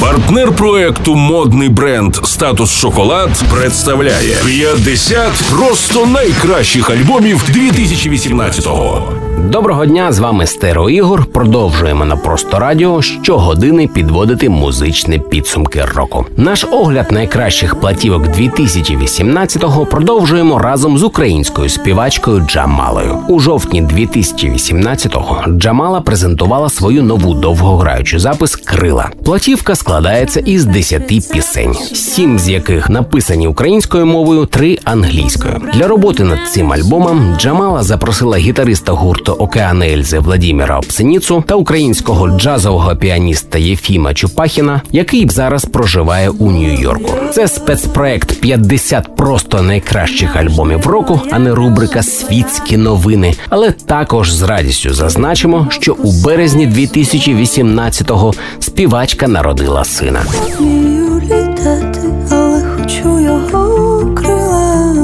Партнер проекту модний бренд Статус Шоколад представляє 50 просто найкращих альбомів 2018-го. Доброго дня, з вами Стеро Ігор. Продовжуємо на просто радіо щогодини підводити музичні підсумки року. Наш огляд найкращих платівок 2018-го продовжуємо разом з українською співачкою Джамалою. У жовтні 2018-го Джамала презентувала свою нову довгограючу запис Крила. Платівка складається із 10 пісень, сім з яких написані українською мовою, три англійською. Для роботи над цим альбомом Джамала запросила гітариста гурту Океан Ельзи Владіміра Обсеніцу та українського джазового піаніста Єфіма Чупахіна, який зараз проживає у Нью-Йорку. Це спецпроект «50 просто найкращих альбомів року, а не рубрика Світські новини. Але також з радістю зазначимо, що у березні 2018-го співачка народила сина. Вмію літати, але хочу його крила.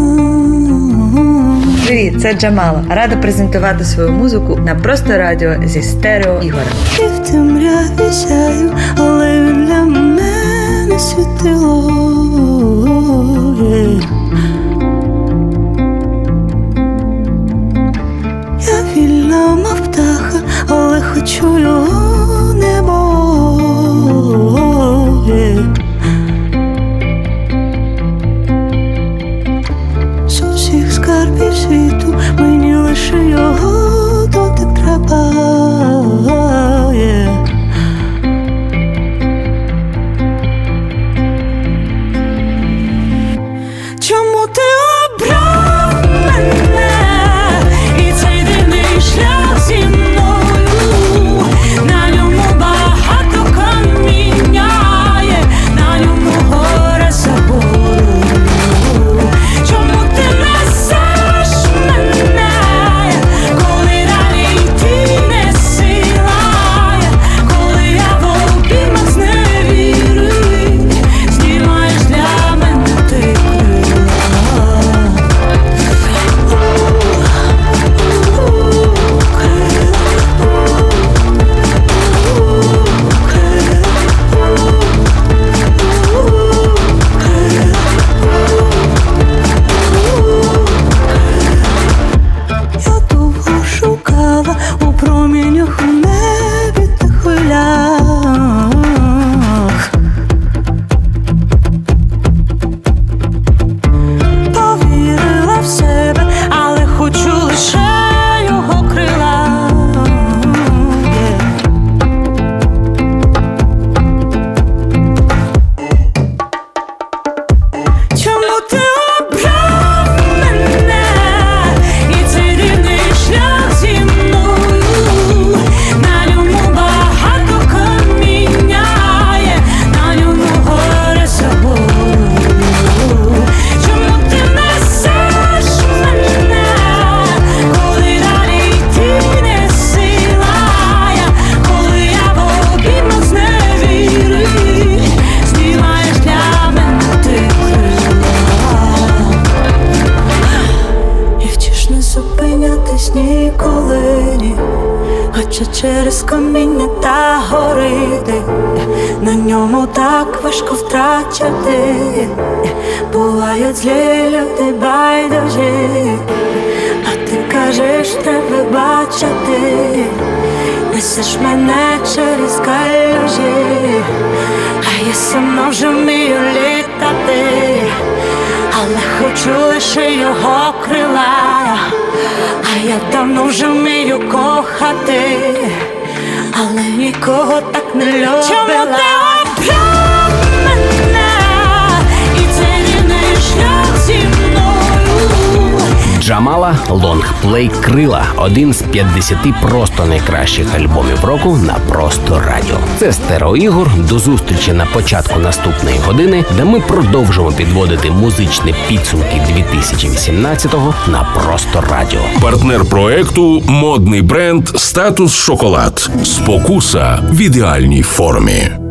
Привіт, це Джамала. Рада презентувати свою музику на просто радіо зі стерео Ігора. І в темряві сяю, але він для мене світило. Я вільна, мов птаха, але хочу його Хоча через каміння та горити На ньому так важко втрачати. Бувають злі люди байдужі. А ти кажеш, треба бачити. Несеш мене через калюжі. А я сама вже вмію літати. Але хочу лише його крила, я давно вже вмію кохати, але нікого так не любила. Чому ти обрав Джамала лонгплей Крила один з 50 просто найкращих альбомів року на просто радіо. Це Стеро Ігор. До зустрічі на початку наступної години, де ми продовжимо підводити музичні підсумки 2018-го на просто радіо. Партнер проекту модний бренд Статус Шоколад. Спокуса в ідеальній формі.